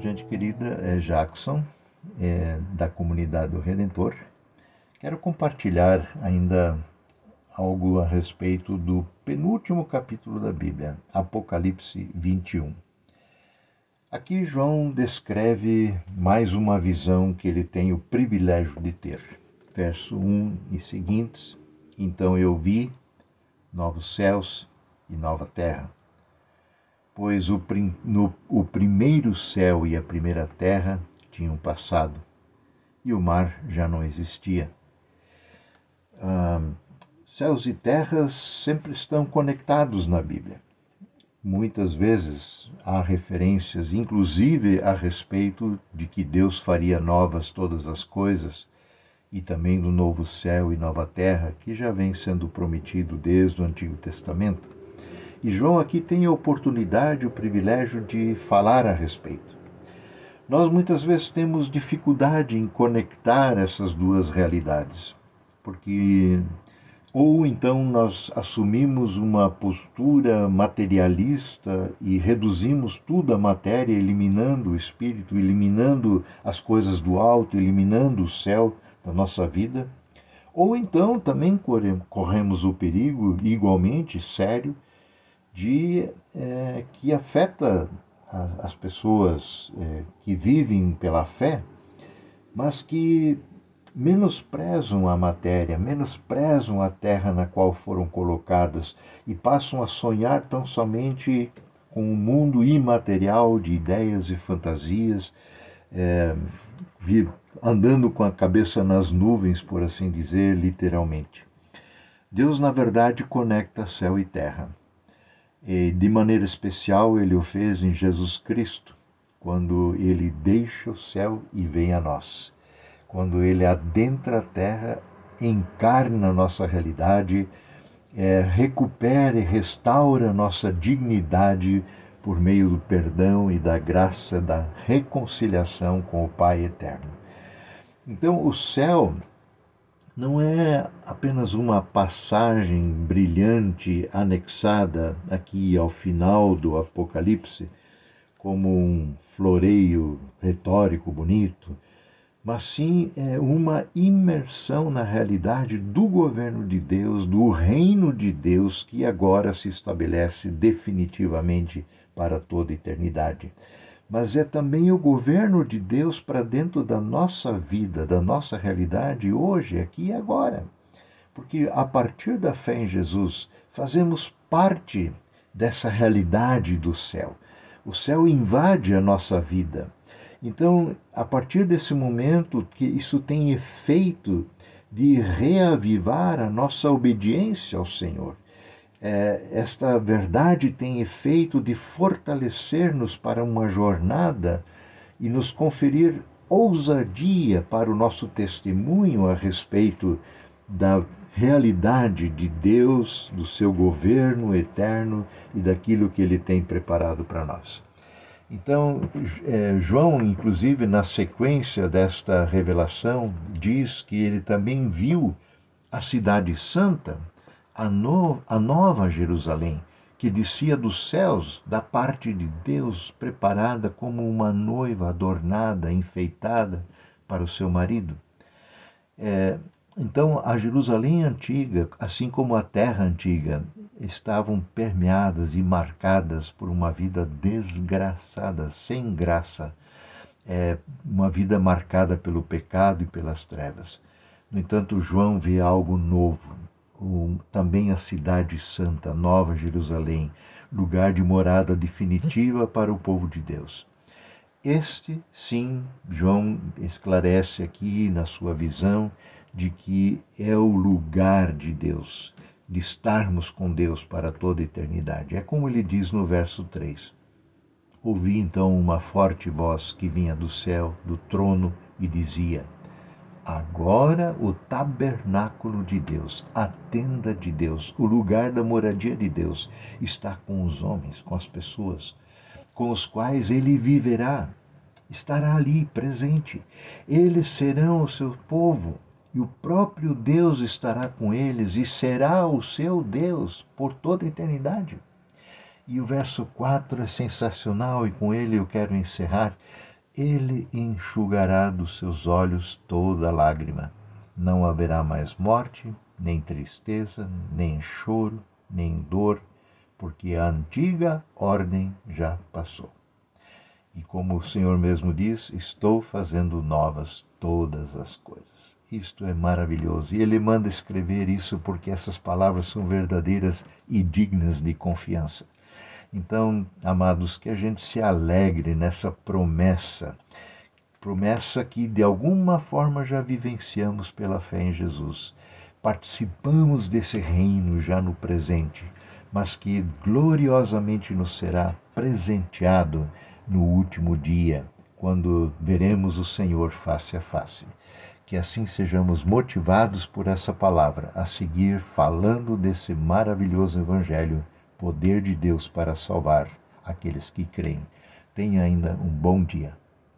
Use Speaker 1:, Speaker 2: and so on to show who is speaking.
Speaker 1: querida, é Jackson, é, da comunidade do Redentor. Quero compartilhar ainda algo a respeito do penúltimo capítulo da Bíblia, Apocalipse 21. Aqui João descreve mais uma visão que ele tem o privilégio de ter. Verso 1 e seguintes: Então eu vi novos céus e nova terra pois o, no, o primeiro céu e a primeira terra tinham passado e o mar já não existia. Ah, céus e terras sempre estão conectados na Bíblia. Muitas vezes há referências, inclusive a respeito de que Deus faria novas todas as coisas e também do novo céu e nova terra, que já vem sendo prometido desde o Antigo Testamento. E João aqui tem a oportunidade, o privilégio de falar a respeito. Nós muitas vezes temos dificuldade em conectar essas duas realidades, porque ou então nós assumimos uma postura materialista e reduzimos tudo à matéria, eliminando o espírito, eliminando as coisas do alto, eliminando o céu da nossa vida, ou então também corremos o perigo, igualmente sério, de é, que afeta a, as pessoas é, que vivem pela fé, mas que menosprezam a matéria, menosprezam a terra na qual foram colocadas e passam a sonhar tão somente com um mundo imaterial de ideias e fantasias, é, andando com a cabeça nas nuvens, por assim dizer, literalmente. Deus, na verdade, conecta céu e terra. E, de maneira especial, ele o fez em Jesus Cristo, quando ele deixa o céu e vem a nós. Quando ele adentra a terra, encarna a nossa realidade, é, recupera e restaura nossa dignidade por meio do perdão e da graça da reconciliação com o Pai eterno. Então, o céu não é apenas uma passagem brilhante anexada aqui ao final do Apocalipse, como um floreio retórico bonito, mas sim é uma imersão na realidade do governo de Deus, do reino de Deus que agora se estabelece definitivamente para toda a eternidade mas é também o governo de Deus para dentro da nossa vida, da nossa realidade hoje, aqui e agora. Porque a partir da fé em Jesus, fazemos parte dessa realidade do céu. O céu invade a nossa vida. Então, a partir desse momento que isso tem efeito de reavivar a nossa obediência ao Senhor é, esta verdade tem efeito de fortalecer-nos para uma jornada e nos conferir ousadia para o nosso testemunho a respeito da realidade de Deus, do seu governo eterno e daquilo que ele tem preparado para nós. Então, é, João, inclusive, na sequência desta revelação, diz que ele também viu a Cidade Santa a, no, a nova Jerusalém, que descia dos céus da parte de Deus, preparada como uma noiva adornada, enfeitada para o seu marido. É, então, a Jerusalém antiga, assim como a terra antiga, estavam permeadas e marcadas por uma vida desgraçada, sem graça, é, uma vida marcada pelo pecado e pelas trevas. No entanto, João vê algo novo, também a cidade santa, Nova Jerusalém, lugar de morada definitiva para o povo de Deus. Este, sim, João esclarece aqui na sua visão de que é o lugar de Deus, de estarmos com Deus para toda a eternidade. É como ele diz no verso 3. Ouvi então uma forte voz que vinha do céu, do trono, e dizia: Agora o tabernáculo de Deus, a tenda de Deus, o lugar da moradia de Deus, está com os homens, com as pessoas, com os quais ele viverá. Estará ali presente. Eles serão o seu povo, e o próprio Deus estará com eles e será o seu Deus por toda a eternidade. E o verso 4 é sensacional e com ele eu quero encerrar ele enxugará dos seus olhos toda lágrima. Não haverá mais morte, nem tristeza, nem choro, nem dor, porque a antiga ordem já passou. E como o Senhor mesmo diz, estou fazendo novas todas as coisas. Isto é maravilhoso. E ele manda escrever isso porque essas palavras são verdadeiras e dignas de confiança. Então, amados, que a gente se alegre nessa promessa, promessa que de alguma forma já vivenciamos pela fé em Jesus. Participamos desse reino já no presente, mas que gloriosamente nos será presenteado no último dia, quando veremos o Senhor face a face. Que assim sejamos motivados por essa palavra a seguir falando desse maravilhoso Evangelho, poder de Deus para salvar aqueles que creem. Tenha ainda um bom dia.